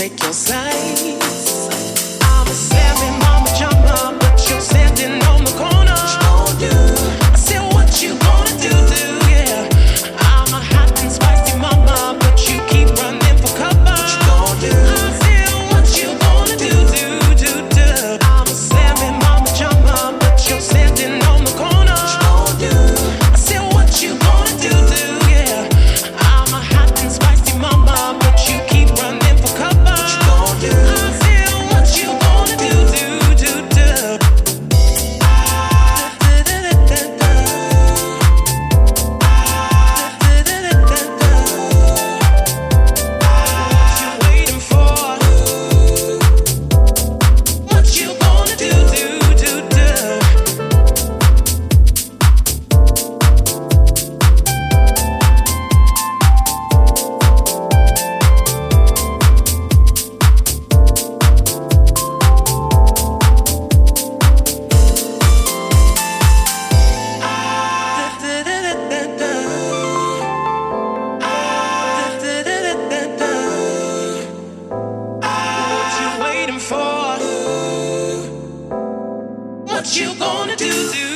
take your side. What you gonna do?